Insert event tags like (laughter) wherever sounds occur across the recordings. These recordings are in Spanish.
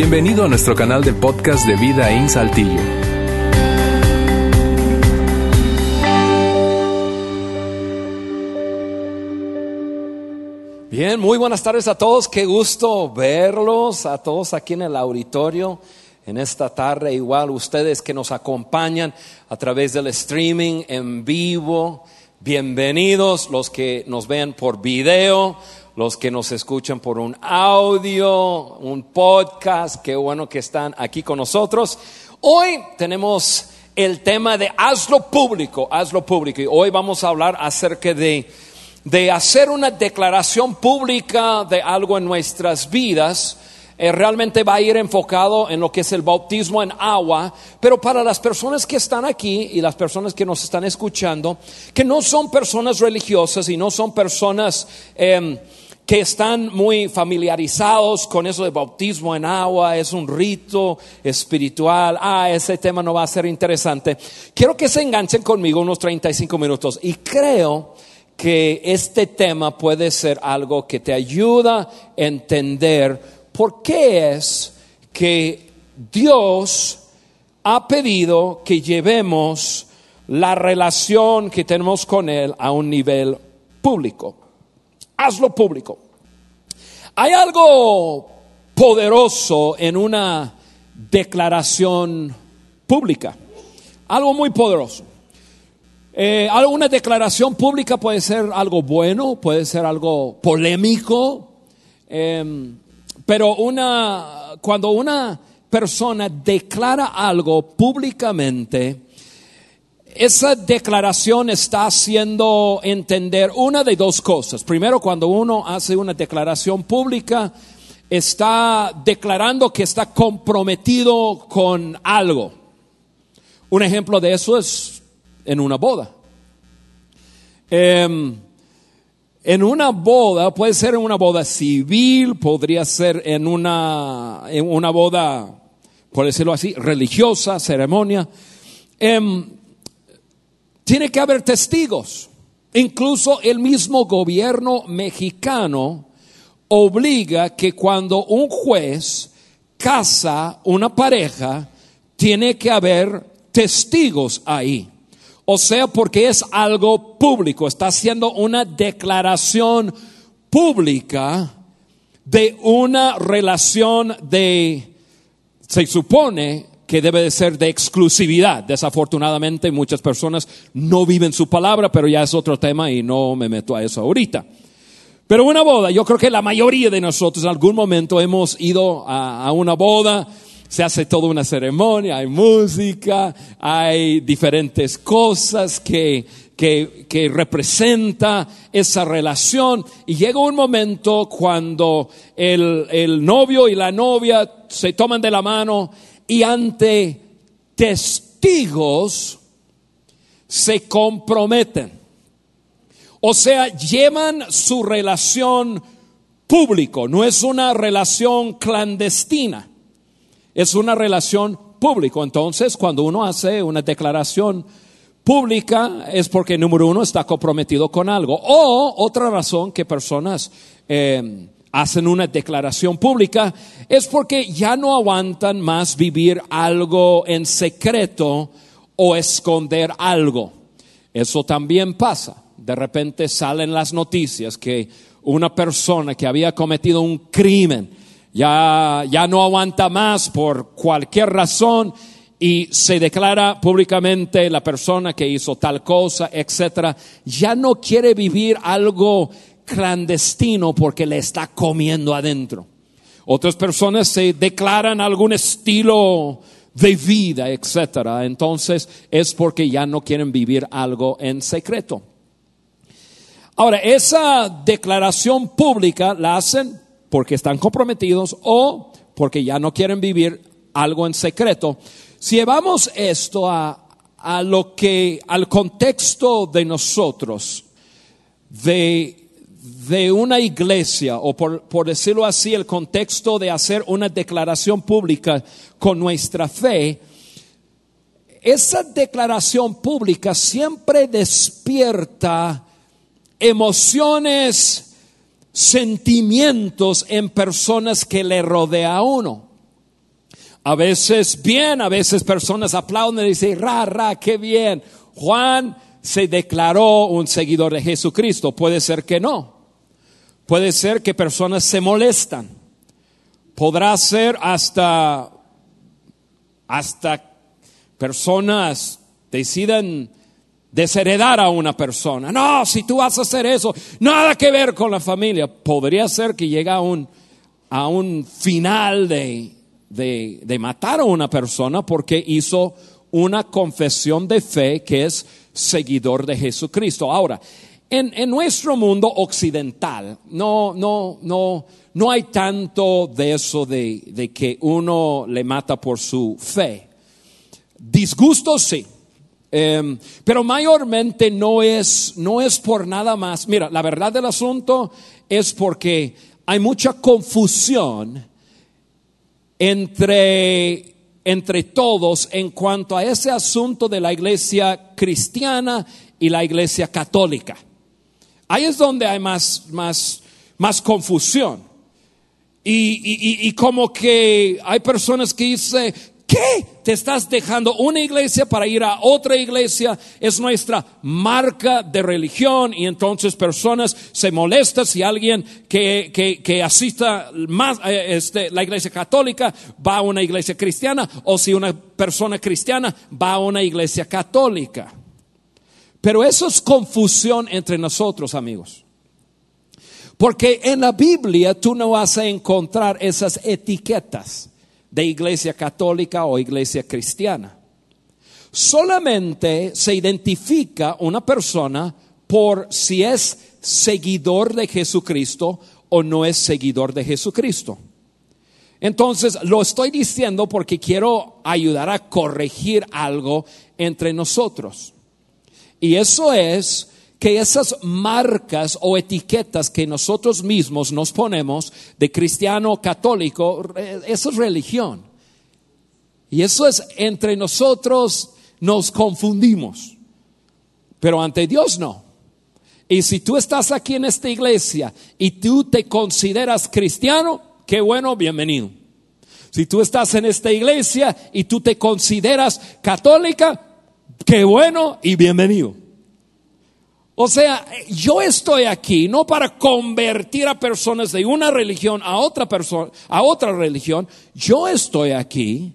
Bienvenido a nuestro canal de podcast de Vida en Saltillo. Bien, muy buenas tardes a todos. Qué gusto verlos, a todos aquí en el auditorio en esta tarde. Igual ustedes que nos acompañan a través del streaming en vivo. Bienvenidos los que nos ven por video, los que nos escuchan por un audio, un podcast. Qué bueno que están aquí con nosotros. Hoy tenemos el tema de hazlo público, hazlo público. Y hoy vamos a hablar acerca de, de hacer una declaración pública de algo en nuestras vidas eh, realmente va a ir enfocado en lo que es el bautismo en agua, pero para las personas que están aquí y las personas que nos están escuchando, que no son personas religiosas y no son personas em, que están muy familiarizados con eso de bautismo en agua, es un rito espiritual, ah, ese tema no va a ser interesante. Quiero que se enganchen conmigo unos 35 minutos y creo que este tema puede ser algo que te ayuda a entender ¿por qué es que Dios ha pedido que llevemos la relación que tenemos con Él a un nivel público? Hazlo público. Hay algo poderoso en una declaración pública, algo muy poderoso. Eh, una declaración pública puede ser algo bueno, puede ser algo polémico, eh, pero una, cuando una persona declara algo públicamente, esa declaración está haciendo entender una de dos cosas. Primero, cuando uno hace una declaración pública, está declarando que está comprometido con algo. Un ejemplo de eso es en una boda. Em, en una boda, puede ser en una boda civil, podría ser en una, en una boda, por decirlo así, religiosa, ceremonia. Em, tiene que haber testigos. Incluso el mismo gobierno mexicano obliga que cuando un juez casa una pareja, tiene que haber testigos ahí. O sea, porque es algo público, está haciendo una declaración pública de una relación de, se supone que debe de ser de exclusividad. Desafortunadamente muchas personas no viven su palabra, pero ya es otro tema y no me meto a eso ahorita. Pero una boda, yo creo que la mayoría de nosotros en algún momento hemos ido a, una boda, se hace toda una ceremonia, hay música, hay diferentes cosas que, que, que, representa esa relación. Y llega un momento cuando el, el novio y la novia se toman de la mano y ante testigos se comprometen. O sea, llevan su relación público, no es una relación clandestina es una relación pública. Entonces, cuando uno hace una declaración pública es porque, número uno, está comprometido con algo. O otra razón que personas eh, hacen una declaración pública es porque ya no aguantan más vivir algo en secreto o esconder algo. Eso también pasa. De repente salen las noticias que una persona que había cometido un crimen ya, ya no aguanta más por cualquier razón y se declara públicamente la persona que hizo tal cosa, etcétera, ya no quiere vivir algo clandestino porque le está comiendo adentro. Otras personas se declaran algún estilo de vida, etcétera. Entonces es porque ya no quieren vivir algo en secreto. Ahora, esa declaración pública la hacen porque están comprometidos o porque ya no quieren vivir algo en secreto. Si llevamos esto a, a lo que, al contexto de nosotros, de, de una iglesia, o por, decirlo así, el contexto de hacer una declaración pública con nuestra fe, esa declaración pública siempre despierta emociones sentimientos en personas que le rodea a uno. A veces bien, a veces personas aplauden y dicen, ra, ra, qué bien. Juan se declaró un seguidor de Jesucristo. Puede ser que no. Puede ser que personas se molestan. Podrá ser hasta, hasta personas decidan desheredar a una persona. No, si tú vas a hacer eso, nada que ver con la familia. Podría ser que llegue a un, a un final de, de, de matar a una persona porque hizo una confesión de fe que es seguidor de Jesucristo. Ahora, en, en, nuestro mundo occidental no, no, no, no hay tanto de eso de, de que uno le mata por su fe. Disgusto sí. Em, pero mayormente no es, no es por nada más. Mira, la verdad del asunto es porque hay mucha confusión entre, entre todos en cuanto a ese asunto de la iglesia cristiana y la iglesia católica. Ahí es donde hay más, más, más confusión. Y, y, y, como que hay personas que dicen, ¿Qué? Te estás dejando una iglesia para ir a otra iglesia. Es nuestra marca de religión y entonces personas se molestan si alguien que, que, que asista más eh, este, la iglesia católica va a una iglesia cristiana o si una persona cristiana va a una iglesia católica. Pero eso es confusión entre nosotros, amigos. Porque en la Biblia tú no vas a encontrar esas etiquetas de iglesia católica o iglesia cristiana. Solamente se identifica una persona por si es seguidor de Jesucristo o no es seguidor de Jesucristo. Entonces, lo estoy diciendo porque quiero ayudar a corregir algo entre nosotros. Y eso es que esas marcas o etiquetas que nosotros mismos nos ponemos de cristiano católico, eso es religión. Y eso es entre nosotros nos confundimos, pero ante Dios no. Y si tú estás aquí en esta iglesia y tú te consideras cristiano, qué bueno, bienvenido. Si tú estás en esta iglesia y tú te consideras católica, qué bueno y bienvenido. O sea, yo estoy aquí no para convertir a personas de una religión a otra persona, a otra religión. Yo estoy aquí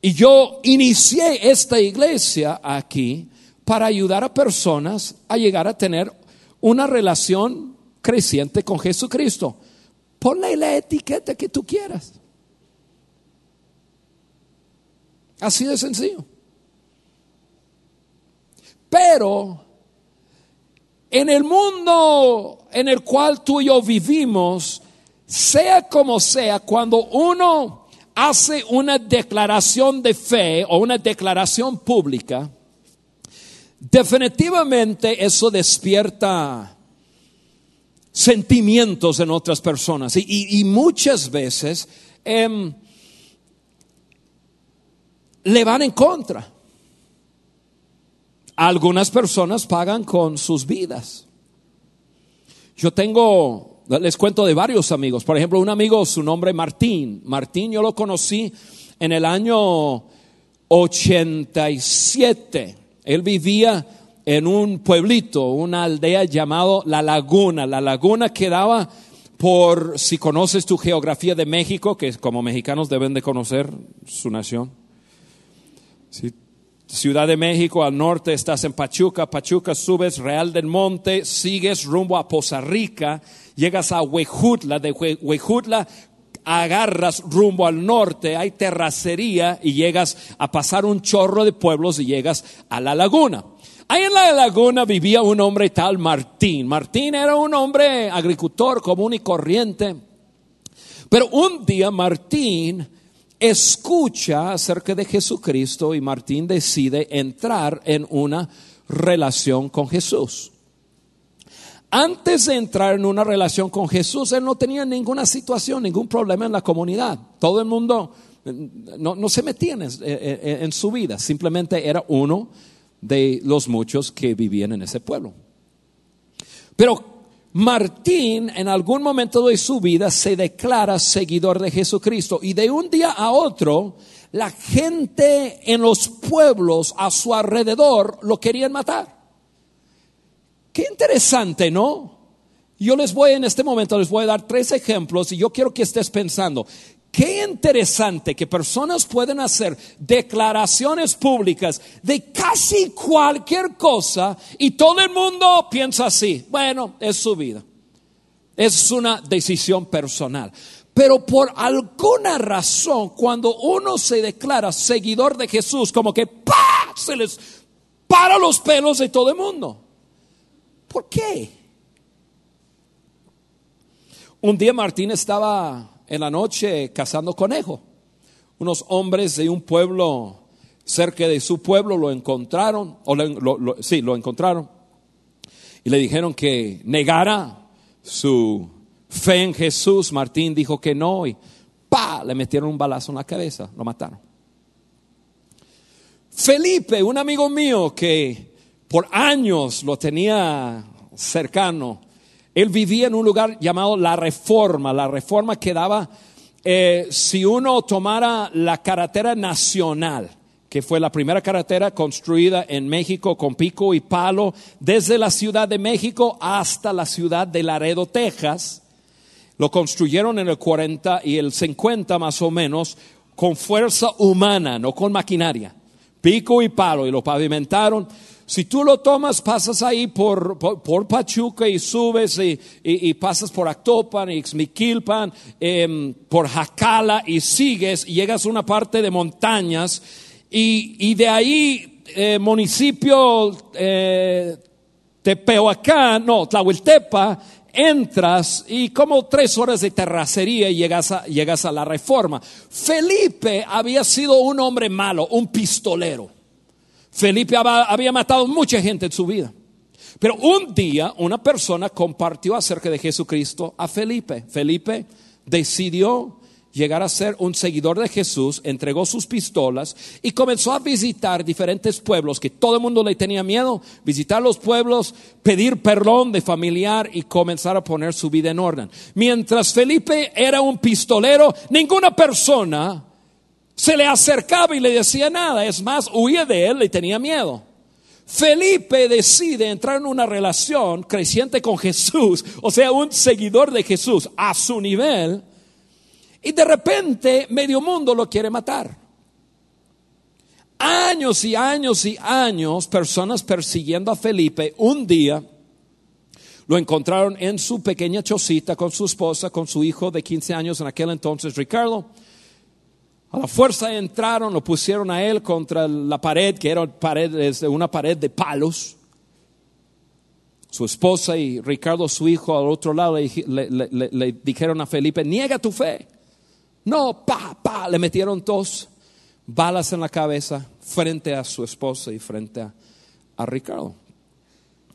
y yo inicié esta iglesia aquí para ayudar a personas a llegar a tener una relación creciente con Jesucristo. Ponle la etiqueta que tú quieras. Así de sencillo. Pero en el mundo en el cual tú y yo vivimos, sea como sea, cuando uno hace una declaración de fe o una declaración pública, definitivamente eso despierta sentimientos en otras personas y, muchas veces em, le van en contra. Algunas personas pagan con sus vidas. Yo tengo, les cuento de varios amigos. Por ejemplo, un amigo, su nombre Martín. Martín yo lo conocí en el año 87. Él vivía en un pueblito, una aldea llamado La Laguna. La Laguna quedaba por, si conoces tu geografía de México, que como mexicanos deben de conocer su nación. Si Ciudad de México, al norte estás en Pachuca, Pachuca subes Real del Monte, sigues rumbo a Poza Rica, llegas a Huejutla, de Huejutla agarras rumbo al norte, hay terracería y llegas a pasar un chorro de pueblos y llegas a la laguna. Ahí en la laguna vivía un hombre tal Martín. Martín era un hombre agricultor común y corriente. Pero un día Martín escucha acerca de Jesucristo y Martín decide entrar en una relación con Jesús. Antes de entrar en una relación con Jesús, él no tenía ninguna situación, ningún problema en la comunidad. Todo el mundo no, se metía en, en su vida, simplemente era uno de los muchos que vivían en ese pueblo. Pero Martín en algún momento de su vida se declara seguidor de Jesucristo y de un día a otro la gente en los pueblos a su alrededor lo querían matar. Qué interesante, ¿no? Yo les voy en este momento, les voy a dar tres ejemplos y yo quiero que estés pensando, qué interesante que personas pueden hacer declaraciones públicas de casi cualquier cosa y todo el mundo piensa así, bueno, es su vida, es una decisión personal. Pero por alguna razón, cuando uno se declara seguidor de Jesús, como que ¡pah! se les para los pelos de todo el mundo. ¿Por qué? Un día Martín estaba en la noche cazando conejo. Unos hombres de un pueblo cerca de su pueblo lo encontraron, o sí, lo encontraron, y le dijeron que negara su fe en Jesús. Martín dijo que no y pa, le metieron un balazo en la cabeza, lo mataron. Felipe, un amigo mío que por años lo tenía cercano, él vivía en un lugar llamado La Reforma. La Reforma quedaba, eh, si uno tomara la carretera nacional, que fue la primera carretera construida en México con pico y palo, desde la Ciudad de México hasta la ciudad de Laredo, Texas. Lo construyeron en el 40 y el 50 más o menos con fuerza humana, no con maquinaria. Pico y palo y lo pavimentaron si tú lo tomas, pasas ahí por, por, Pachuca y subes y, pasas por Actopan y Xmiquilpan, em, por Jacala y sigues y llegas a una parte de montañas y, de ahí eh, municipio eh, Tepehuacán, no, Tlahueltepa, entras y como tres horas de terracería y llegas a, llegas a la reforma. Felipe había sido un hombre malo, un pistolero. Felipe había matado mucha gente en su vida. Pero un día una persona compartió acerca de Jesucristo a Felipe. Felipe decidió llegar a ser un seguidor de Jesús, entregó sus pistolas y comenzó a visitar diferentes pueblos que todo el mundo le tenía miedo, visitar los pueblos, pedir perdón de familiar y comenzar a poner su vida en orden. Mientras Felipe era un pistolero, ninguna persona se le acercaba y le decía nada. Es más, huía de él, y tenía miedo. Felipe decide entrar en una relación creciente con Jesús, o sea, un seguidor de Jesús a su nivel, y de repente medio mundo lo quiere matar. Años y años y años, personas persiguiendo a Felipe, un día lo encontraron en su pequeña chocita con su esposa, con su hijo de 15 años en aquel entonces, Ricardo a la fuerza entraron, lo pusieron a él contra la pared, que era una pared de palos. Su esposa y Ricardo, su hijo, al otro lado le, dijeron a Felipe, niega tu fe. No, pa, pa, le metieron dos balas en la cabeza frente a su esposa y frente a, a Ricardo.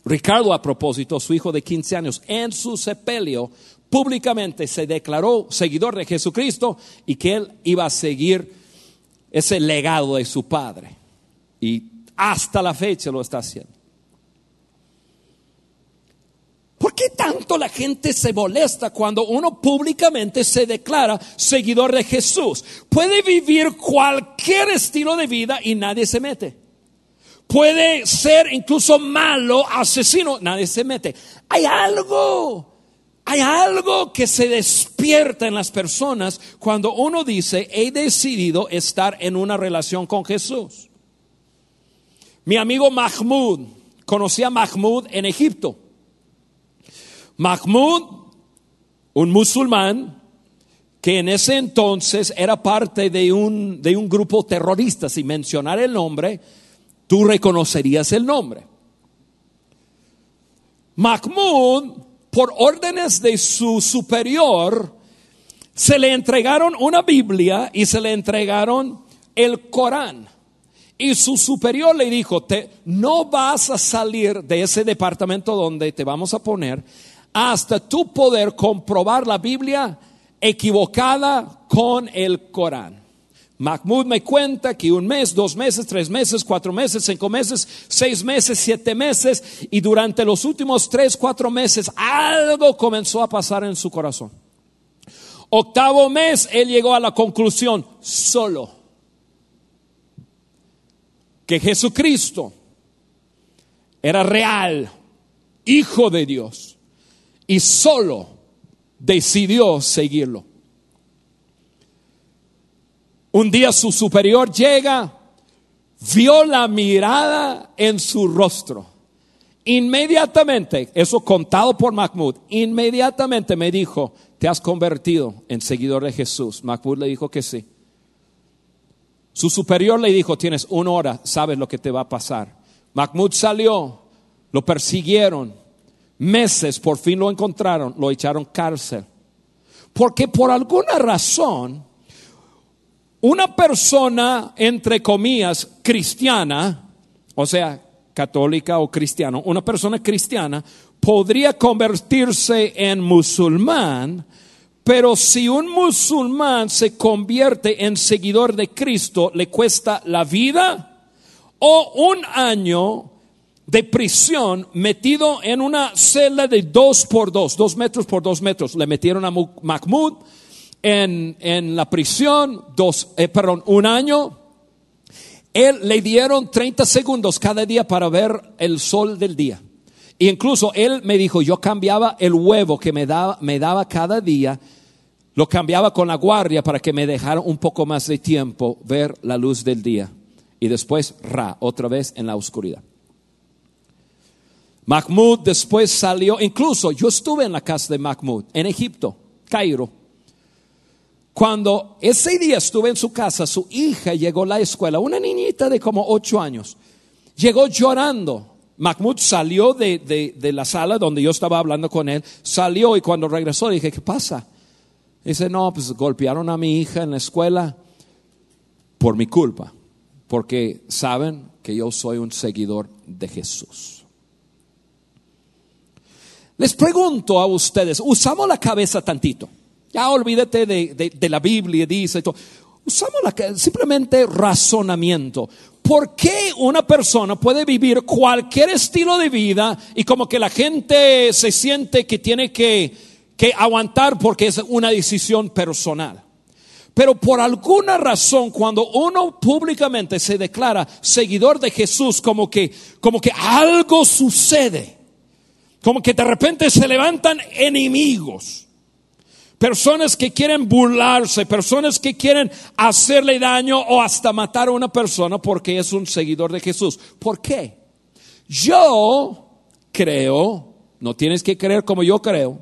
Ricardo, a propósito, su hijo de 15 años, en su sepelio públicamente se declaró seguidor de Jesucristo y que él iba a seguir ese legado de su padre. Y hasta la fecha lo está haciendo. ¿Por qué tanto la gente se molesta cuando uno públicamente se declara seguidor de Jesús? Puede vivir cualquier estilo de vida y nadie se mete. Puede ser incluso malo, asesino, nadie se mete. Hay algo hay algo que se despierta en las personas cuando uno dice, he decidido estar en una relación con Jesús. Mi amigo Mahmoud, conocía a Mahmoud en Egipto. Mahmoud, un musulmán, que en ese entonces era parte de un, de un grupo terrorista. Sin mencionar el nombre, tú reconocerías el nombre. Mahmoud por órdenes de su superior, se le entregaron una Biblia y se le entregaron el Corán. Y su superior le dijo, te, no vas a salir de ese departamento donde te vamos a poner hasta tu poder comprobar la Biblia equivocada con el Corán. Mahmoud me cuenta que un mes, dos meses, tres meses, cuatro meses, cinco meses, seis meses, siete meses, y durante los últimos tres, cuatro meses algo comenzó a pasar en su corazón. Octavo mes, él llegó a la conclusión, solo, que Jesucristo era real, hijo de Dios, y solo decidió seguirlo. Un día su superior llega, vio la mirada en su rostro. Inmediatamente, eso contado por Mahmoud, inmediatamente me dijo, ¿te has convertido en seguidor de Jesús? Mahmoud le dijo que sí. Su superior le dijo, tienes una hora, sabes lo que te va a pasar. Mahmoud salió, lo persiguieron, meses, por fin lo encontraron, lo echaron cárcel. Porque por alguna razón, una persona, entre comillas, cristiana, o sea, católica o cristiano, una persona cristiana podría convertirse en musulmán, pero si un musulmán se convierte en seguidor de Cristo, le cuesta la vida o un año de prisión metido en una celda de dos por dos, dos metros por dos metros. Le metieron a Mahmoud en, la prisión, dos, eh, perdón, un año. Él le dieron 30 segundos cada día para ver el sol del día. Incluso él me dijo, yo cambiaba el huevo que me daba, me daba cada día, lo cambiaba con la guardia para que me dejara un poco más de tiempo ver la luz del día. Y después, ra, otra vez en la oscuridad. Mahmoud después salió, incluso yo estuve en la casa de Mahmoud, en Egipto, Cairo. Cuando ese día estuve en su casa, su hija llegó a la escuela, una niñita de como ocho años, llegó llorando. Mahmoud salió de, de, la sala donde yo estaba hablando con él, salió y cuando regresó dije, ¿qué pasa? Dice, no, pues golpearon a mi hija en la escuela por mi culpa, porque saben que yo soy un seguidor de Jesús. Les pregunto a ustedes, usamos la cabeza tantito. Ya olvídate de, la Biblia, dice todo. Usamos la, simplemente razonamiento. ¿Por qué una persona puede vivir cualquier estilo de vida y como que la gente se siente que tiene que, que aguantar porque es una decisión personal? Pero por alguna razón, cuando uno públicamente se declara seguidor de Jesús, como que, como que algo sucede, como que de repente se levantan enemigos personas que quieren burlarse, personas que quieren hacerle daño o hasta matar a una persona porque es un seguidor de Jesús. ¿Por qué? Yo creo, no tienes que creer como yo creo,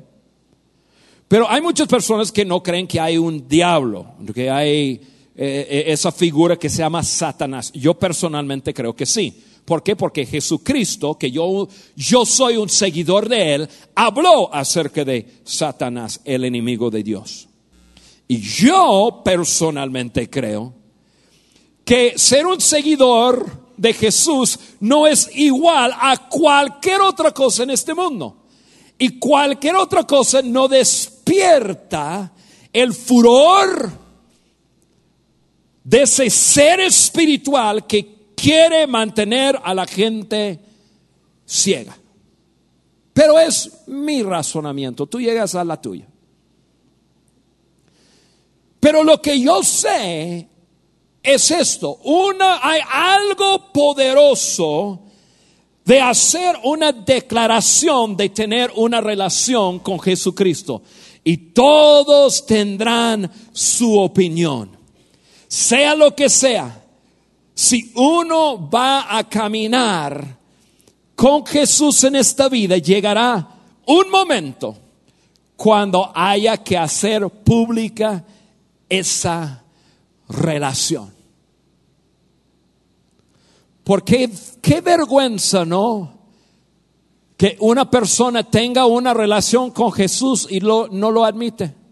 pero hay muchas personas que no creen que hay un diablo, que hay eh, eh, esa figura que se llama Satanás. Yo personalmente creo que sí. ¿Por qué? Porque Jesucristo, que yo, yo soy un seguidor de Él, habló acerca de Satanás, el enemigo de Dios. Y yo personalmente creo que ser un seguidor de Jesús no es igual a cualquier otra cosa en este mundo. Y cualquier otra cosa no despierta el furor de ese ser espiritual que quiere mantener a la gente ciega. Pero es mi razonamiento, tú llegas a la tuya. Pero lo que yo sé es esto, una hay algo poderoso de hacer una declaración de tener una relación con Jesucristo y todos tendrán su opinión. Sea lo que sea, si uno va a caminar con Jesús en esta vida, llegará un momento cuando haya que hacer pública esa relación. Porque qué vergüenza, ¿no? Que una persona tenga una relación con Jesús y no lo admite.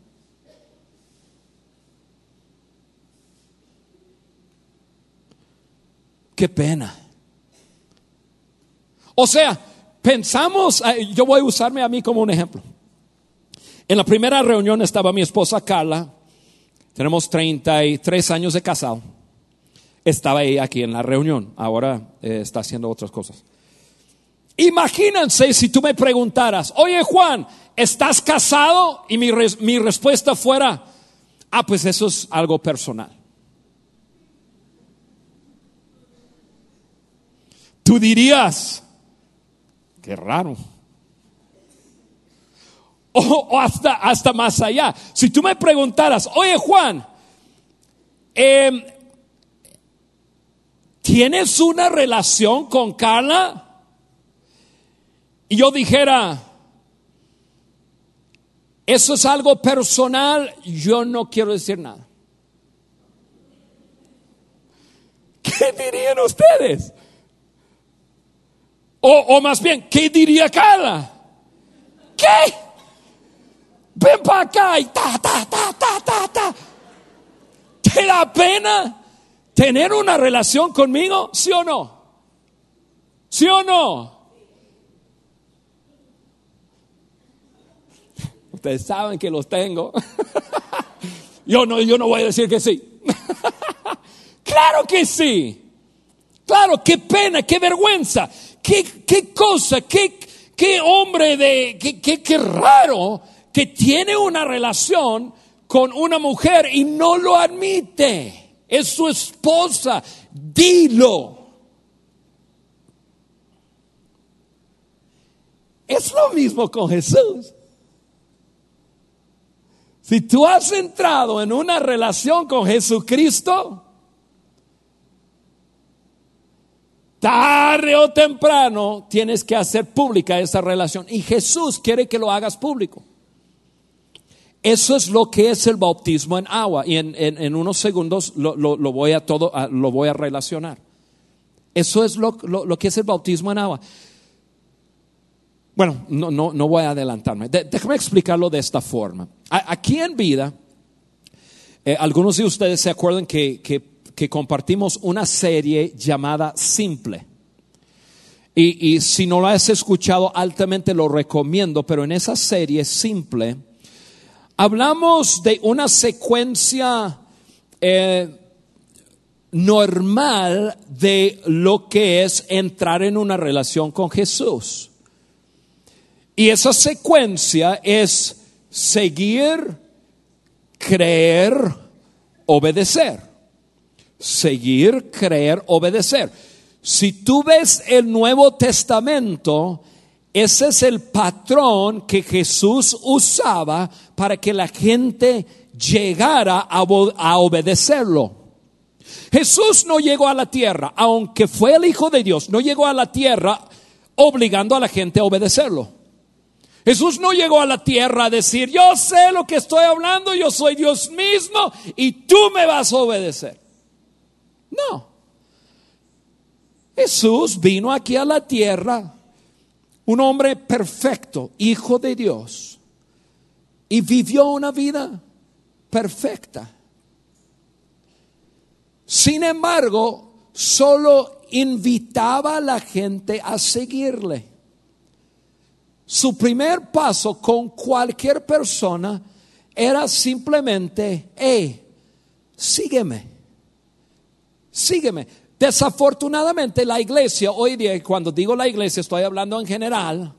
Qué pena. O sea, pensamos, eh, yo voy a usarme a mí como un ejemplo. En la primera reunión estaba mi esposa Carla, Tenemos 33 años de casado. Estaba ella aquí en la reunión, ahora eh, está haciendo otras cosas. Imagínense si tú me preguntaras, oye Juan, ¿estás casado? Y mi, mi respuesta fuera, ah, pues eso es algo personal. Tú dirías, qué raro. O, hasta, hasta más allá. Si tú me preguntaras, oye Juan, em, ¿tienes una relación con Carla? Y yo dijera, eso es algo personal, yo no quiero decir nada. ¿Qué dirían ustedes? O, o más bien, ¿qué diría Carla? ¿Qué? ven para acá y ta, ta, ta, ta, ta, ta. ¿Te da pena tener una relación conmigo? ¿Sí o no? ¿Sí o no? Ustedes saben que los tengo. (laughs) Yo no, yo no voy a decir que sí. (laughs) claro que sí. Claro, qué pena, qué vergüenza, qué, cosa, qué, qué hombre de, qué, qué, qué raro que tiene una relación con una mujer y no lo admite. Es su esposa. Dilo. Es lo mismo con Jesús. Si tú has entrado en una relación con Jesucristo, tarde o temprano tienes que hacer pública esa relación. Y Jesús quiere que lo hagas público. Eso es lo que es el bautismo en agua. Y en, unos segundos lo, voy a todo, lo voy a relacionar. Eso es lo, que es el bautismo en agua. Bueno, no, no, no voy a adelantarme. déjame explicarlo de esta forma. aquí en vida, eh, algunos de ustedes se acuerdan que, que, compartimos una serie llamada Simple. Y, y si no lo has escuchado, altamente lo recomiendo, pero en esa serie Simple, hablamos de una secuencia eh, normal de lo que es entrar en una relación con Jesús. Y esa secuencia es seguir, creer, obedecer. Seguir, creer, obedecer. Si tú ves el Nuevo Testamento, ese es el patrón que Jesús usaba para que la gente llegara a, obedecerlo. Jesús no llegó a la tierra, aunque fue el Hijo de Dios, no llegó a la tierra obligando a la gente a obedecerlo. Jesús no llegó a la tierra a decir, yo sé lo que estoy hablando, yo soy Dios mismo y tú me vas a obedecer. No. Jesús vino aquí a la tierra un hombre perfecto, hijo de Dios, y vivió una vida perfecta. Sin embargo, solo invitaba a la gente a seguirle. Su primer paso con cualquier persona era simplemente, hey, sígueme, sígueme. Desafortunadamente la iglesia, hoy día, cuando digo la iglesia, estoy hablando en general,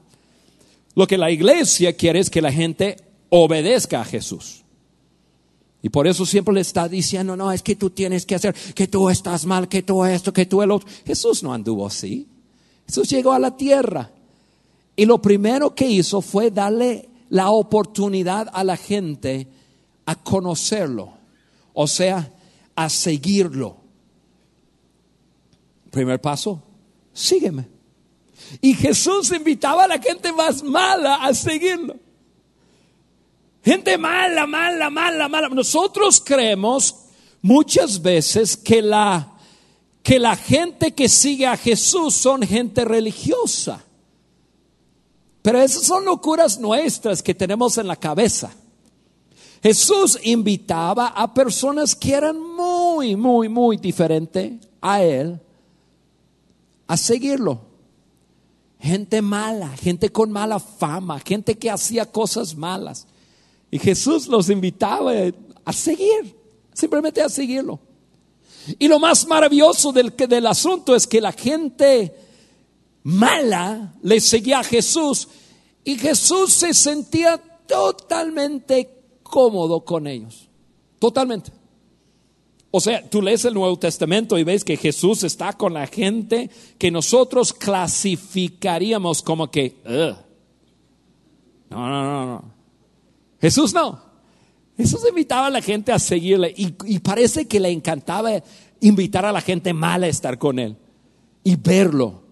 lo que la iglesia quiere es que la gente obedezca a Jesús. Y por eso siempre le está diciendo, no, es que tú tienes que hacer, que tú estás mal, que tú esto, que tú el otro. Jesús no anduvo así. Jesús llegó a la tierra. Y lo primero que hizo fue darle la oportunidad a la gente a conocerlo. O sea, a seguirlo. Primer paso, sígueme. Y Jesús invitaba a la gente más mala a seguirlo. Gente mala, mala, mala, mala. Nosotros creemos muchas veces que la, que la gente que sigue a Jesús son gente religiosa. Pero esas son locuras nuestras que tenemos en la cabeza. Jesús invitaba a personas que eran muy, muy, muy diferentes a Él a seguirlo. Gente mala, gente con mala fama, gente que hacía cosas malas. Y Jesús los invitaba a seguir, simplemente a seguirlo. Y lo más maravilloso del, del asunto es que la gente mala le seguía a Jesús y Jesús se sentía totalmente cómodo con ellos. Totalmente. O sea, tú lees el Nuevo Testamento y ves que Jesús está con la gente que nosotros clasificaríamos como que, no, no, no, no. Jesús no. Jesús invitaba a la gente a seguirle y, y parece que le encantaba invitar a la gente mala a estar con él y verlo.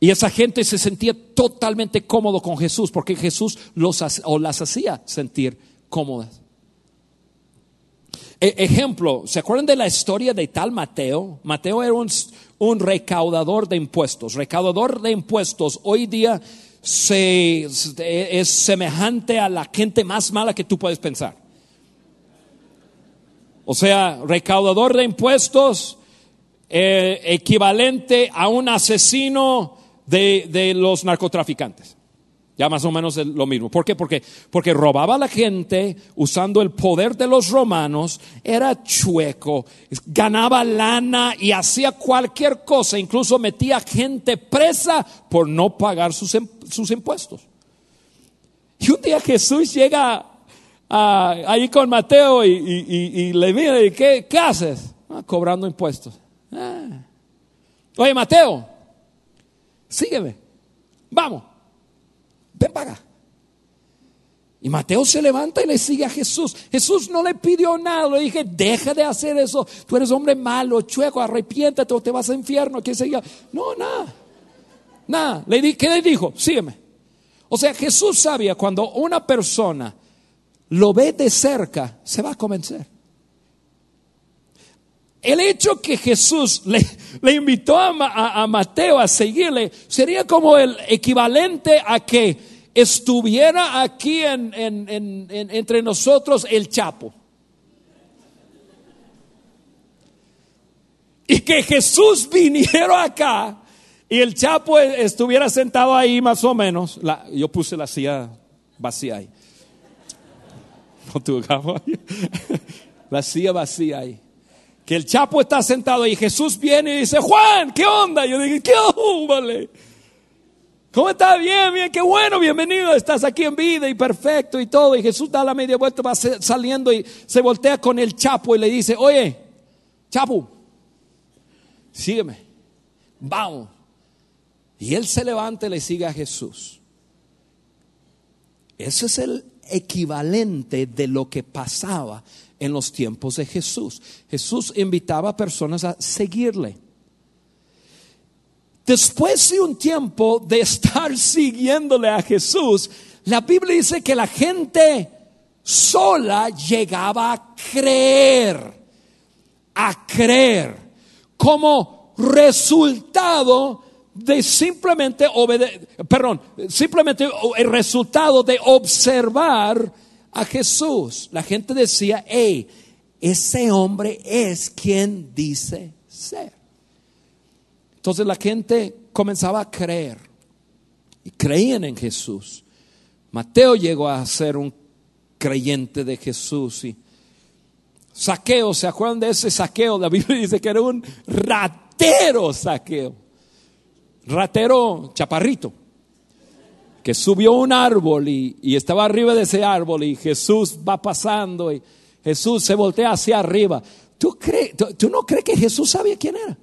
Y esa gente se sentía totalmente cómodo con Jesús porque Jesús los o las hacía sentir cómodas. E, ejemplo, ¿se acuerdan de la historia de tal Mateo? Mateo era un, recaudador de impuestos. Recaudador de impuestos hoy día se, es semejante a la gente más mala que tú puedes pensar. O sea, recaudador de impuestos, eh, equivalente a un asesino de los narcotraficantes. Ya más o menos lo mismo. ¿Por qué? Porque, porque robaba a la gente usando el poder de los romanos, era chueco, ganaba lana y hacía cualquier cosa, incluso metía gente presa por no pagar sus, sus impuestos. Y un día Jesús llega ahí con Mateo y, le mira y ¿qué, qué haces? Ah, cobrando impuestos. Ah. Oye, Mateo, sígueme, vamos ven para Y Mateo se levanta y le sigue a Jesús. Jesús no le pidió nada, le dije, deja de hacer eso. Tú eres hombre malo, chueco, arrepiéntate o te vas al infierno. ¿Qué sé No, nada. Nada. Le ¿Qué le dijo? Sígueme. O sea, Jesús sabía cuando una persona lo ve de cerca, se va a convencer. El hecho que Jesús le, invitó a, Mateo a seguirle sería como el equivalente a que estuviera aquí entre nosotros el Chapo. Y que Jesús viniera acá y el Chapo estuviera sentado ahí más o menos. yo puse la silla vacía ahí. (laughs) No tu (laughs) La silla vacía ahí que el Chapo está sentado y Jesús viene y dice, Juan, ¿qué onda? Yo digo, ¿qué onda? ¿Cómo está? Bien, bien, qué bueno, bienvenido, estás aquí en vida y perfecto y todo. Y Jesús da la media vuelta, va saliendo y se voltea con el Chapo y le dice, oye, Chapo, sígueme, vamos. Y él se levanta y le sigue a Jesús. Ese es el equivalente de lo que pasaba en los tiempos de Jesús. Jesús invitaba a personas a seguirle. Después de un tiempo de estar (laughs) siguiéndole a Jesús, la Biblia dice que la gente sola llegaba a creer, a creer, como resultado de simplemente obedecer, perdón, simplemente el resultado de observar a Jesús. La gente decía, hey, ese hombre es quien dice ser. Entonces la gente comenzaba a creer y creían en Jesús. Mateo llegó a ser un creyente de Jesús y saqueo, ¿se acuerdan de ese saqueo? La Biblia (laughs) dice que era un ratero saqueo, ratero chaparrito que subió un árbol y, estaba arriba de ese árbol y Jesús va pasando y Jesús se voltea hacia arriba. ¿Tú, tú, no crees que Jesús sabía quién era?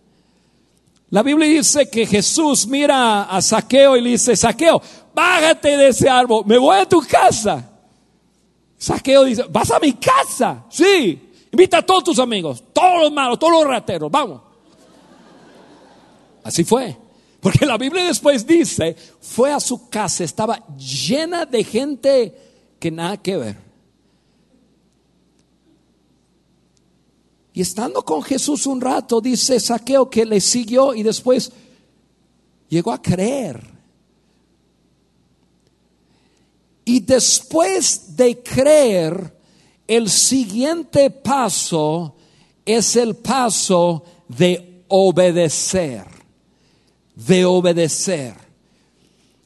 La Biblia dice que Jesús mira a Saqueo y le dice, Saqueo, bájate de ese árbol, me voy a tu casa. Saqueo dice, ¿vas a mi casa? Sí, invita a todos tus amigos, todos los malos, todos los rateros, vamos. Así fue. Porque la Biblia después dice, fue a su casa, estaba llena de gente que nada que ver. Y estando con Jesús un rato, dice Saqueo que le siguió y después llegó a creer. Y después de creer, el siguiente paso es el paso de obedecer de obedecer.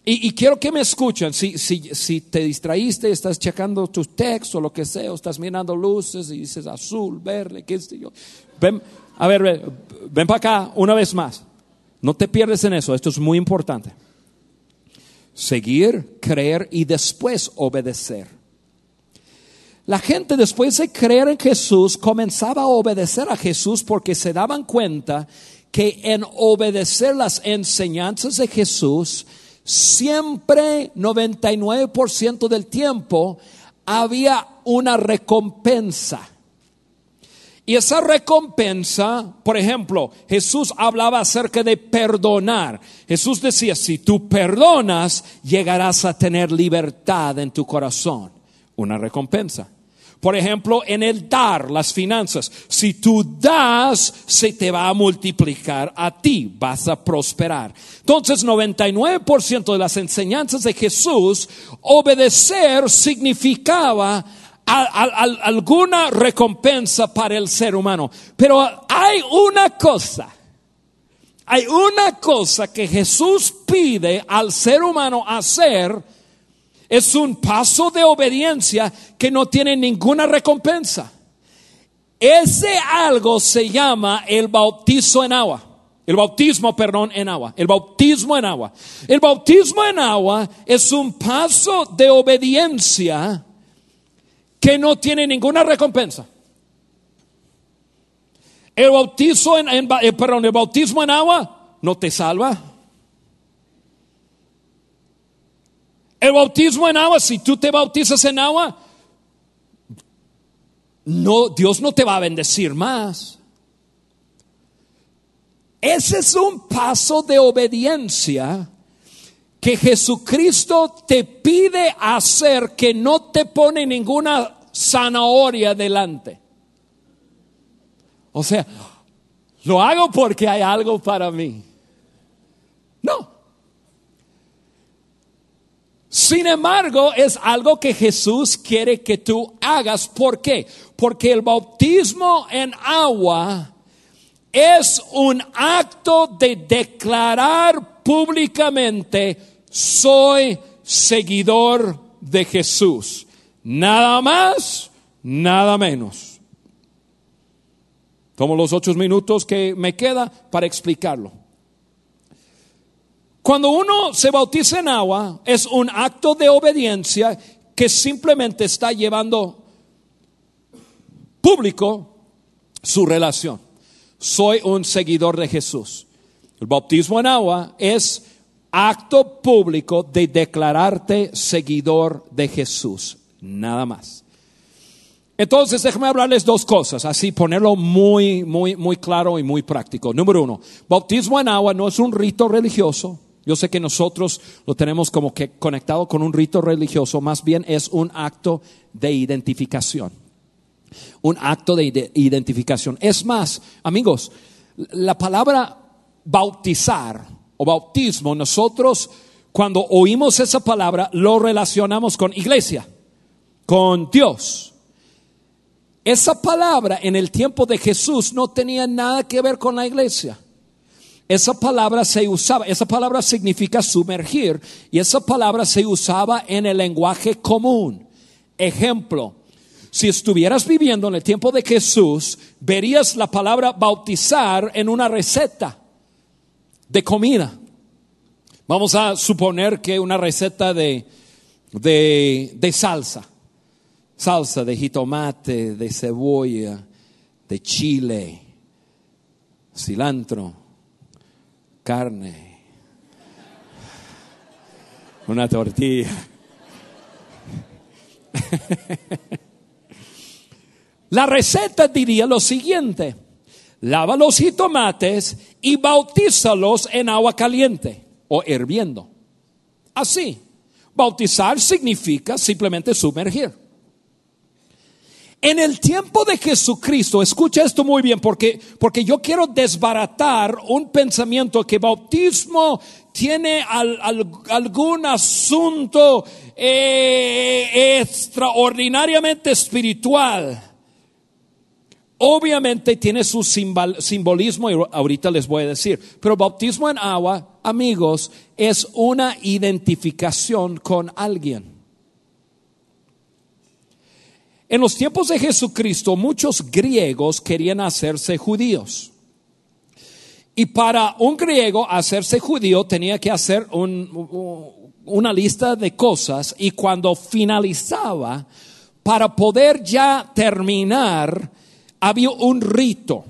Y, quiero que me escuchen, si, si, si te distraíste, estás checando tus textos o lo que sea, o estás mirando luces y dices azul, verde, qué sé yo. A ver, ven, ven para acá una vez más. No te pierdes en eso, esto es muy importante. Seguir, creer y después obedecer. La gente después de creer en Jesús comenzaba a obedecer a Jesús porque se daban cuenta que en obedecer las enseñanzas de Jesús, siempre 99% del tiempo había una recompensa. Y esa recompensa, por ejemplo, Jesús hablaba acerca de perdonar. Jesús decía, si tú perdonas, llegarás a tener libertad en tu corazón. Una recompensa. Por ejemplo, en el dar, las finanzas. Si tú das, se te va a multiplicar a ti, vas a prosperar. Entonces, 99% de las enseñanzas de Jesús, obedecer significaba alguna recompensa para el ser humano. Pero hay una cosa, hay una cosa que Jesús pide al ser humano hacer es un paso de obediencia que no tiene ninguna recompensa. Ese algo se llama el bautizo en agua. El bautismo, perdón, en agua. El bautismo en agua. El bautismo en agua es un paso de obediencia que no tiene ninguna recompensa. El bautizo en, perdón, el bautismo en agua no te salva. El bautismo en agua, si tú te bautizas en agua, no, Dios no te va a bendecir más. Ese es un paso de obediencia que Jesucristo te pide hacer que no te pone ninguna zanahoria delante. O sea, lo hago porque hay algo para mí. No. Sin embargo, es algo que Jesús quiere que tú hagas. ¿Por qué? Porque el bautismo en agua es un acto de declarar públicamente, soy seguidor de Jesús. Nada más, nada menos. Tomo los ocho minutos que me queda para explicarlo. Cuando uno se bautiza en agua, es un acto de obediencia que simplemente está llevando público su relación. Soy un seguidor de Jesús. El bautismo en agua es acto público de declararte seguidor de Jesús. Nada más. Entonces, déjame hablarles dos cosas, así ponerlo muy, muy, muy claro y muy práctico. Número uno, bautismo en agua no es un rito religioso. Yo sé que nosotros lo tenemos como que conectado con un rito religioso, más bien es un acto de identificación. Un acto de identificación. Es más, amigos, la palabra bautizar o bautismo, nosotros cuando oímos esa palabra lo relacionamos con iglesia, con Dios. Esa palabra en el tiempo de Jesús no tenía nada que ver con la iglesia. Esa palabra se usaba, esa palabra significa sumergir y esa palabra se usaba en el lenguaje común. Ejemplo, si estuvieras viviendo en el tiempo de Jesús, verías la palabra bautizar en una receta de comida. Vamos a suponer que una receta de, de, de salsa, salsa de jitomate, de cebolla, de chile, cilantro carne, una tortilla. La receta diría lo siguiente, lava los jitomates y bautízalos en agua caliente o hirviendo. Así, bautizar significa simplemente sumergir. En el tiempo de Jesucristo, escucha esto muy bien porque, porque yo quiero desbaratar un pensamiento que bautismo tiene algún asunto eh, extraordinariamente espiritual. Obviamente tiene su simbol- simbolismo y ahorita les voy a decir, pero bautismo en agua, amigos, es una identificación con alguien. En los tiempos de Jesucristo, muchos griegos querían hacerse judíos. Y para un griego hacerse judío tenía que hacer un- una lista de cosas y cuando finalizaba, para poder ya terminar, había un rito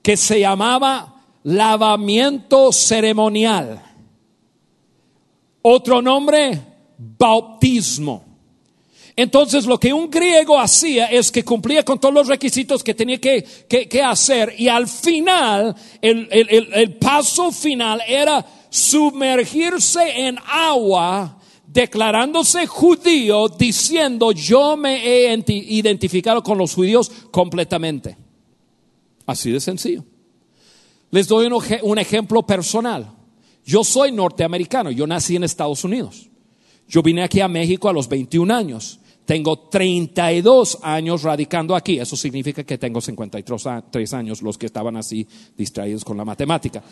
que se llamaba lavamiento ceremonial. Otro nombre, bautismo. Entonces lo que un griego hacía es que cumplía con todos los requisitos que tenía que, hacer y al final, el, paso final era sumergirse en agua, declarándose judío, diciendo yo me he enti- identificado con los judíos completamente. Así de sencillo. Les doy un ejemplo personal. Yo soy norteamericano, yo nací en Estados Unidos. Yo vine aquí a México a los 21 años. Tengo 32 años radicando aquí. Eso significa que tengo 53 a- tres años, los que estaban así distraídos con la matemática.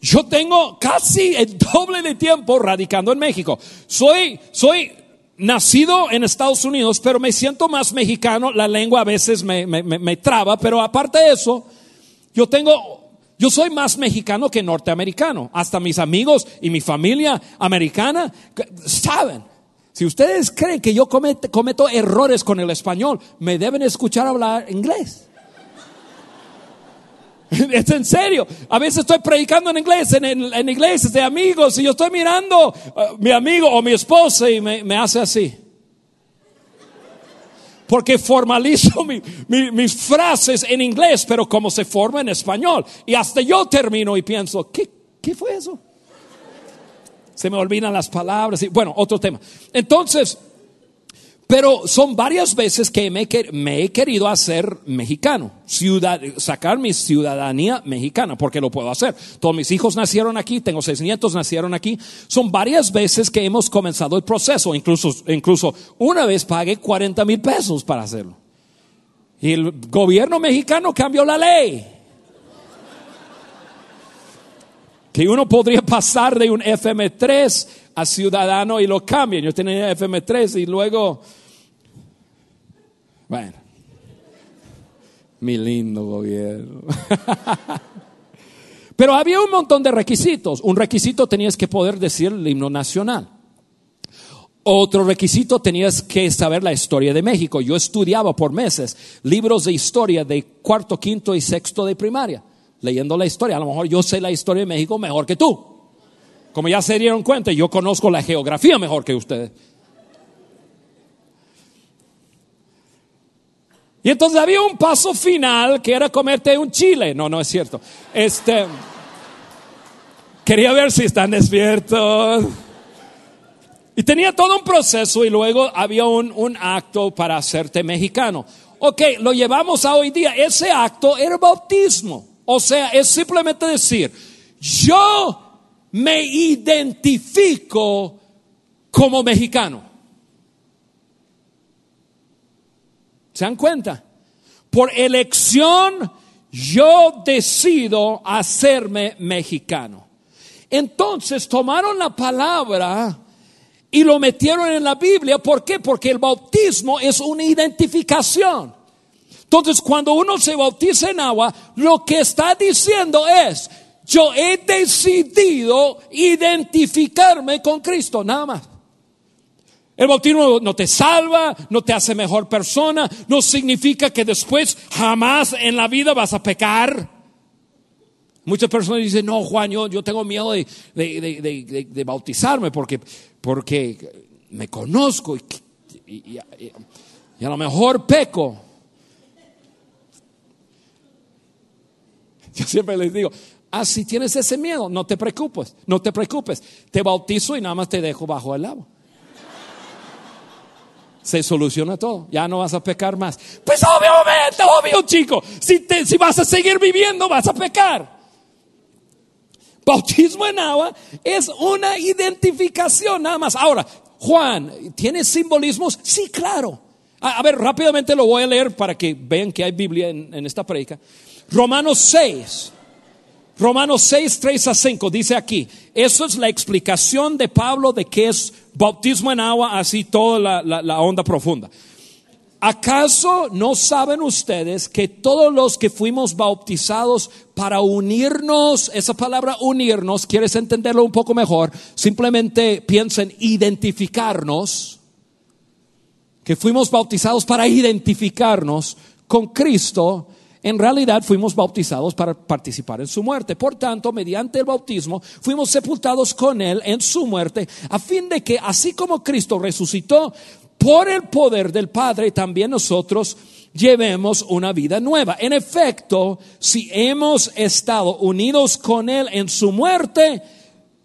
Yo tengo casi el doble de tiempo radicando en México. Soy, soy nacido en Estados Unidos, pero me siento más mexicano. La lengua a veces me, me- me- traba, pero aparte de eso, yo tengo, yo soy más mexicano que norteamericano. Hasta mis amigos y mi familia americana saben. Si ustedes creen que yo comet- cometo errores con el español, me deben escuchar hablar inglés. (laughs) Es en serio. A veces estoy predicando en inglés, en, en- en iglesias de amigos, y yo estoy mirando a mi amigo o mi esposa y me, hace así. Porque formalizo (laughs) mi- mi- mis frases en inglés, pero como se forma en español. Y hasta yo termino y pienso, ¿qué, qué fue eso? Se me olvidan las palabras. Y, bueno, otro tema. Entonces, pero son varias veces que me, he querido hacer mexicano, ciudad, sacar mi ciudadanía mexicana, porque lo puedo hacer. Todos mis hijos nacieron aquí, tengo seis nietos, nacieron aquí. Son varias veces que hemos comenzado el proceso, incluso, incluso una vez pagué 40 mil pesos para hacerlo. Y el gobierno mexicano cambió la ley. Que uno podría pasar de un FM3 a ciudadano y lo cambian. Yo tenía FM3 y luego, bueno, mi lindo gobierno. (laughs) Pero había un montón de requisitos. Un requisito tenías que poder decir el himno nacional. Otro requisito tenías que saber la historia de México. Yo estudiaba por meses libros de historia de cuarto, quinto y sexto de primaria, leyendo la historia. A lo mejor yo sé la historia de México mejor que tú. Como ya se dieron cuenta, yo conozco la geografía mejor que ustedes. Y entonces había un paso final que era comerte un chile. No, no es cierto. Este quería ver si están despiertos. Y tenía todo un proceso y luego había un, un acto para hacerte mexicano. Ok, lo llevamos a hoy día. Ese acto era bautismo. O sea, es simplemente decir, yo me identifico como mexicano. ¿Se dan cuenta? Por elección yo decido hacerme mexicano. Entonces tomaron la palabra y lo metieron en la Biblia. ¿Por qué? Porque el bautismo es una identificación. Entonces, cuando uno se bautiza en agua, lo que está diciendo es, yo he decidido identificarme con Cristo, nada más. El bautismo no te salva, no te hace mejor persona, no significa que después jamás en la vida vas a pecar. Muchas personas dicen, no, Juan, yo, yo tengo miedo de, de- de- bautizarme porque, porque me conozco y- y a lo mejor peco. Yo siempre les digo, ah, si tienes ese miedo, no te preocupes, no te preocupes. Te bautizo y nada más te dejo bajo el agua. Se soluciona todo, ya no vas a pecar más. Pues obviamente, obvio chico, si, te- si vas a seguir viviendo vas a pecar. Bautismo en agua es una identificación nada más. Ahora, Juan, ¿tiene simbolismos? Sí, claro. A, ver, rápidamente lo voy a leer para que vean que hay Biblia en, en esta predica. Romanos 6. Romanos 6, 3 a 5 dice aquí, eso es la explicación de Pablo de qué es bautismo en agua, así toda la, la- la onda profunda. ¿Acaso no saben ustedes que todos los que fuimos bautizados para unirnos, esa palabra unirnos, quieres entenderlo un poco mejor, simplemente piensa en identificarnos, que fuimos bautizados para identificarnos con Cristo, en realidad fuimos bautizados para participar en su muerte. Por tanto, mediante el bautismo fuimos sepultados con Él en su muerte, a fin de que así como Cristo resucitó por el poder del Padre, también nosotros llevemos una vida nueva. En efecto, si hemos estado unidos con Él en su muerte,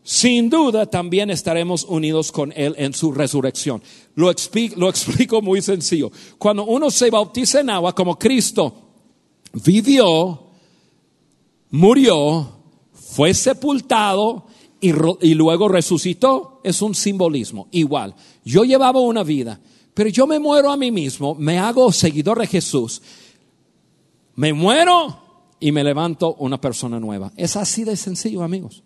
sin duda también estaremos unidos con Él en su resurrección. Lo explico, muy sencillo. Cuando uno se bautiza en agua como Cristo vivió, murió, fue sepultado y, luego resucitó, es un simbolismo. Igual, yo llevaba una vida, pero yo me muero a mí mismo, me hago seguidor de Jesús, me muero y me levanto una persona nueva. Es así de sencillo, amigos.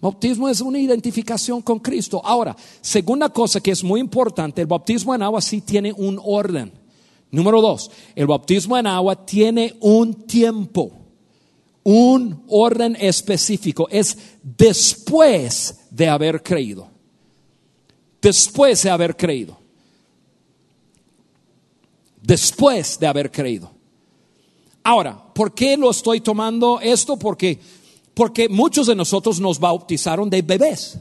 Bautismo es una identificación con Cristo. Ahora, segunda cosa que es muy importante, el bautismo en agua sí tiene un orden. Número dos, el bautismo en agua tiene un tiempo, un orden específico. Es después de haber creído. Después de haber creído. Después de haber creído. Ahora, ¿por qué lo estoy tomando esto? Porque, porque muchos de nosotros nos bautizaron de bebés.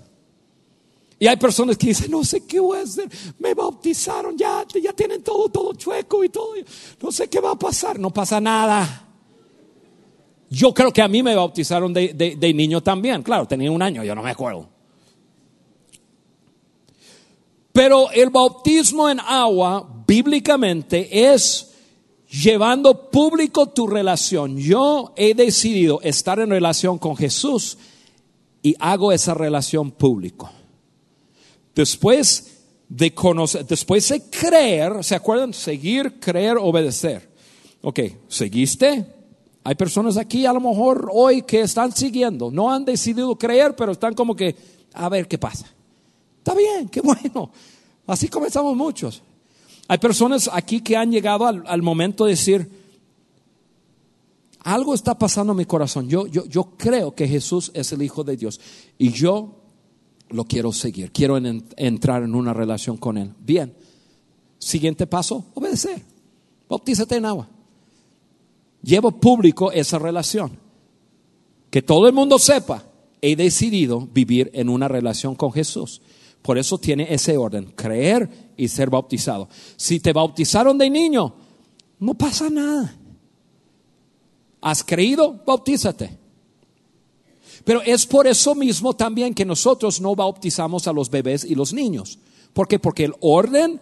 Y hay personas que dicen, no sé qué voy a hacer, me bautizaron, ya, ya tienen todo, todo chueco y todo, no sé qué va a pasar, no pasa nada. Yo creo que a mí me bautizaron de, de- de niño también, claro, tenía un año, yo no me acuerdo. Pero el bautismo en agua, bíblicamente, es llevando público tu relación. Yo he decidido estar en relación con Jesús y hago esa relación público. Después de conocer, después de creer, ¿se acuerdan? Seguir, creer, obedecer. Ok, ¿seguiste? Hay personas aquí a lo mejor hoy que están siguiendo, no han decidido creer, pero están como que, a ver qué pasa. Está bien, qué (laughs) bueno. Así comenzamos muchos. Hay personas aquí que han llegado al, momento de decir, algo está pasando en mi corazón. Yo, yo, yo creo que Jesús es el Hijo de Dios y yo lo quiero seguir. Quiero en- entrar en una relación con Él. Bien. Siguiente paso, obedecer. Bautízate en agua. Llevo público esa relación. Que todo el mundo sepa, he decidido vivir en una relación con Jesús. Por eso tiene ese orden, creer y ser bautizado. Si te bautizaron de niño, no pasa nada. ¿Has creído? Bautízate. Pero es por eso mismo también que nosotros no bautizamos a los bebés y los niños. ¿Por qué? Porque el orden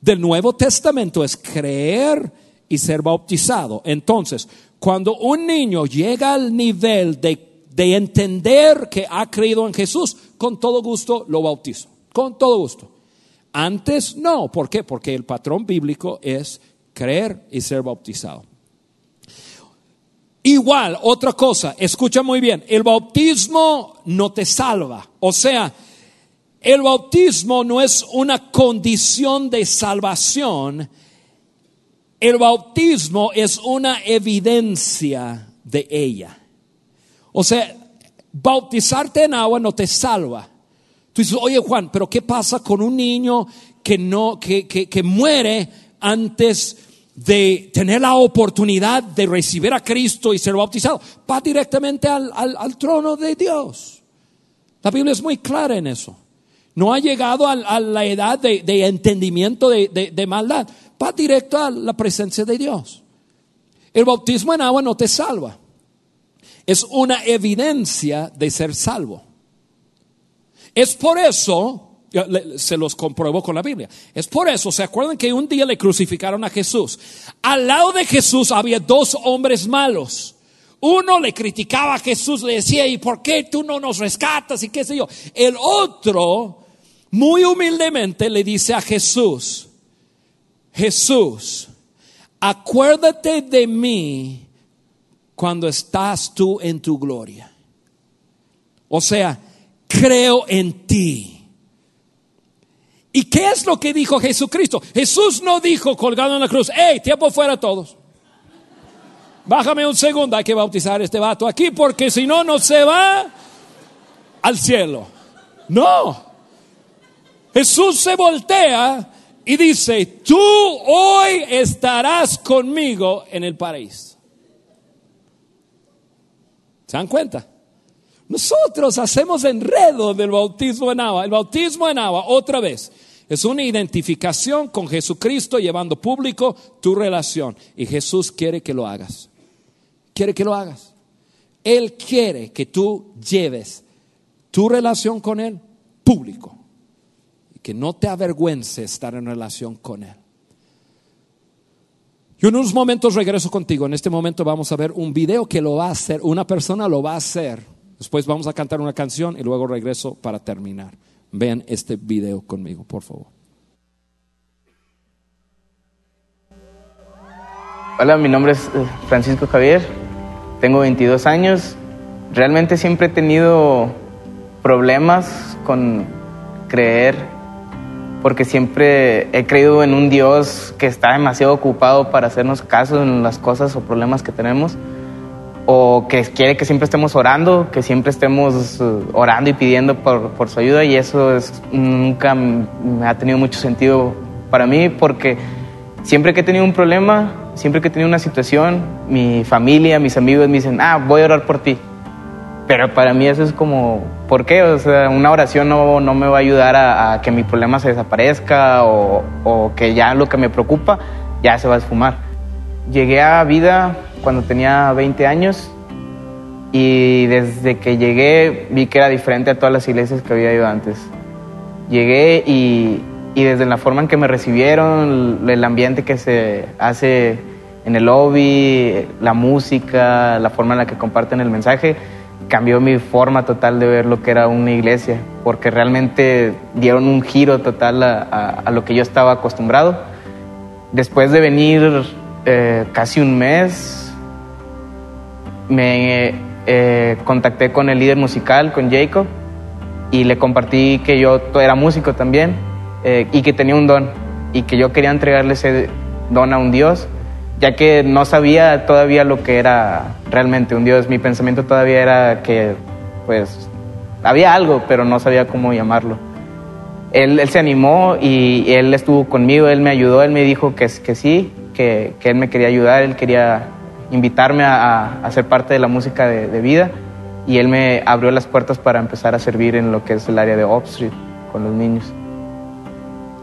del Nuevo Testamento es creer y ser bautizado. Entonces, cuando un niño llega al nivel de, de entender que ha creído en Jesús, con todo gusto lo bautizo. Con todo gusto. Antes no. ¿Por qué? Porque el patrón bíblico es creer y ser bautizado. Igual, otra cosa, escucha muy bien, el bautismo no te salva. O sea, el bautismo no es una condición de salvación, el bautismo es una evidencia de ella. O sea, bautizarte en agua no te salva. Tú dices, oye Juan, pero ¿qué pasa con un niño que no, que, que, que muere antes de tener la oportunidad de recibir a Cristo y ser bautizado? Va directamente al, al- trono de Dios. La Biblia es muy clara en eso. No ha llegado a, la edad de, de entendimiento de, de- de maldad. Va directo a la presencia de Dios. El bautismo en agua no te salva. Es una evidencia de ser salvo. Es por eso, se los compruebo con la Biblia. Es por eso, ¿se acuerdan que un día le crucificaron a Jesús? Al lado de Jesús había dos hombres malos. Uno le criticaba a Jesús, le decía, ¿y por qué tú no nos rescatas? Y qué sé yo. El otro, muy humildemente, le dice a Jesús, Jesús, acuérdate de mí cuando estás tú en tu gloria. O sea, creo en ti. ¿Y qué es lo que dijo Jesucristo? Jesús no dijo colgado en la cruz, hey, tiempo fuera todos. Bájame un segundo, hay que bautizar a este vato aquí porque si no, no se va al cielo. No. Jesús se voltea y dice, tú hoy estarás conmigo en el paraíso. ¿Se dan cuenta? Nosotros hacemos enredo del bautismo en agua. El bautismo en agua, otra vez, es una identificación con Jesucristo llevando público tu relación. Y Jesús quiere que lo hagas. Quiere que lo hagas. Él quiere que tú lleves tu relación con Él público que no te avergüence estar en relación con Él. Yo en unos momentos regreso contigo. En este momento vamos a ver un video que lo va a hacer, una persona lo va a hacer. Después vamos a cantar una canción y luego regreso para terminar. Vean este video conmigo, por favor. Hola, mi nombre es eh, Francisco Javier, tengo 22 años. Realmente siempre he tenido problemas con creer porque siempre he creído en un Dios que está demasiado ocupado para hacernos caso en las cosas o problemas que tenemos, o que quiere que siempre estemos orando, que siempre estemos uh, orando y pidiendo por, por su ayuda, y eso es, nunca me ha tenido mucho sentido para mí, porque siempre que he tenido un problema, siempre que he tenido una situación, mi familia, mis amigos me dicen, ah, voy a orar por ti. Pero para mí eso es como, ¿por qué? O sea, una oración no, no me va a ayudar a, que mi problema se desaparezca o, o, que ya lo que me preocupa ya se va a esfumar. Llegué a vida cuando tenía 20 años y desde que llegué vi que era diferente a todas las iglesias que había ido antes. Llegué y, y desde la forma en que me recibieron, el ambiente que se hace en el lobby, la música, la forma en la que comparten el mensaje, cambió mi forma total de ver lo que era una iglesia, porque realmente dieron un giro total a, lo que yo estaba acostumbrado. Después de venir eh, casi un mes, me eh, contacté con el líder musical, con Jacob, y le compartí que yo era músico también eh, y que tenía un don y que yo quería entregarle ese don a un Dios ya que no sabía todavía lo que era realmente un Dios. Mi pensamiento todavía era que, pues, había algo, pero no sabía cómo llamarlo. Él, se animó y él estuvo conmigo, él me ayudó, él me dijo que, que sí, que, él me quería ayudar, él quería invitarme a, a ser parte de la música de, vida y él me abrió las puertas para empezar a servir en lo que es el área de Street con los niños.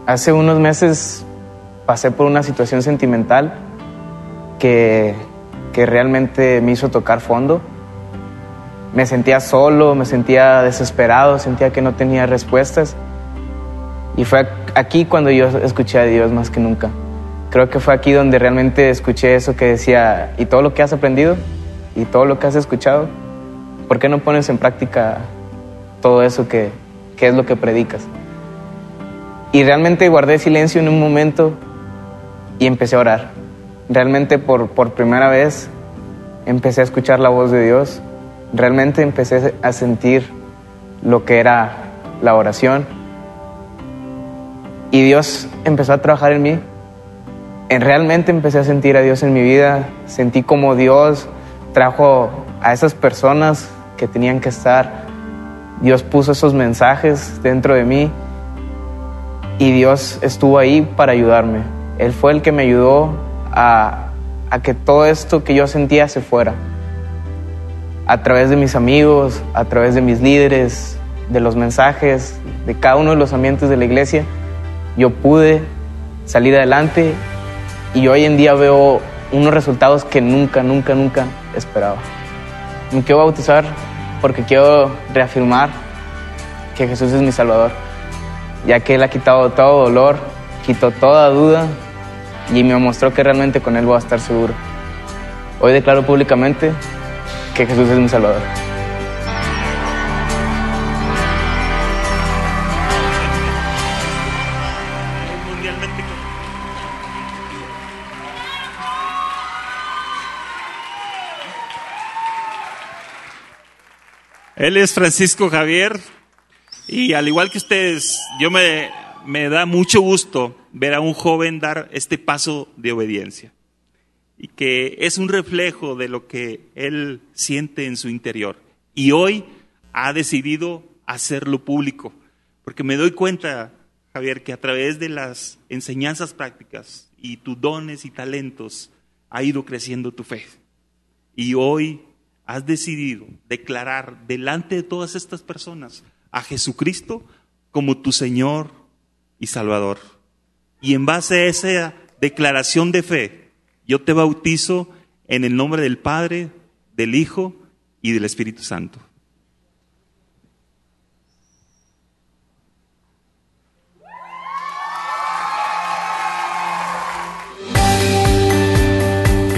Hace unos meses pasé por una situación sentimental que, realmente me hizo tocar fondo. Me sentía solo, me sentía desesperado, sentía que no tenía respuestas. Y fue aquí cuando yo escuché a Dios más que nunca. Creo que fue aquí donde realmente escuché eso que decía, y todo lo que has aprendido, y todo lo que has escuchado, ¿por qué no pones en práctica todo eso que, que es lo que predicas? Y realmente guardé silencio en un momento y empecé a orar realmente por, por primera vez empecé a escuchar la voz de Dios, realmente empecé a sentir lo que era la oración y Dios empezó a trabajar en mí. En realmente empecé a sentir a Dios en mi vida, sentí como Dios trajo a esas personas que tenían que estar. Dios puso esos mensajes dentro de mí y Dios estuvo ahí para ayudarme. Él fue el que me ayudó a, que todo esto que yo sentía se fuera. A través de mis amigos, a través de mis líderes, de los mensajes, de cada uno de los ambientes de la iglesia, yo pude salir adelante y hoy en día veo unos resultados que nunca, nunca, nunca esperaba. Me quiero bautizar porque quiero reafirmar que Jesús es mi Salvador, ya que Él ha quitado todo dolor, quitó toda duda y me mostró que realmente con Él voy a estar seguro. Hoy declaro públicamente que Jesús es mi Salvador. Él es Francisco Javier y al igual que ustedes, yo me, me da mucho gusto ver a un joven dar este paso de obediencia y que es un reflejo de lo que él siente en su interior. Y hoy ha decidido hacerlo público, porque me doy cuenta, Javier, que a través de las enseñanzas prácticas y tus dones y talentos ha ido creciendo tu fe. Y hoy has decidido declarar delante de todas estas personas a Jesucristo como tu Señor y Salvador. Y en base a esa declaración de fe, yo te bautizo en el nombre del Padre, del Hijo y del Espíritu Santo.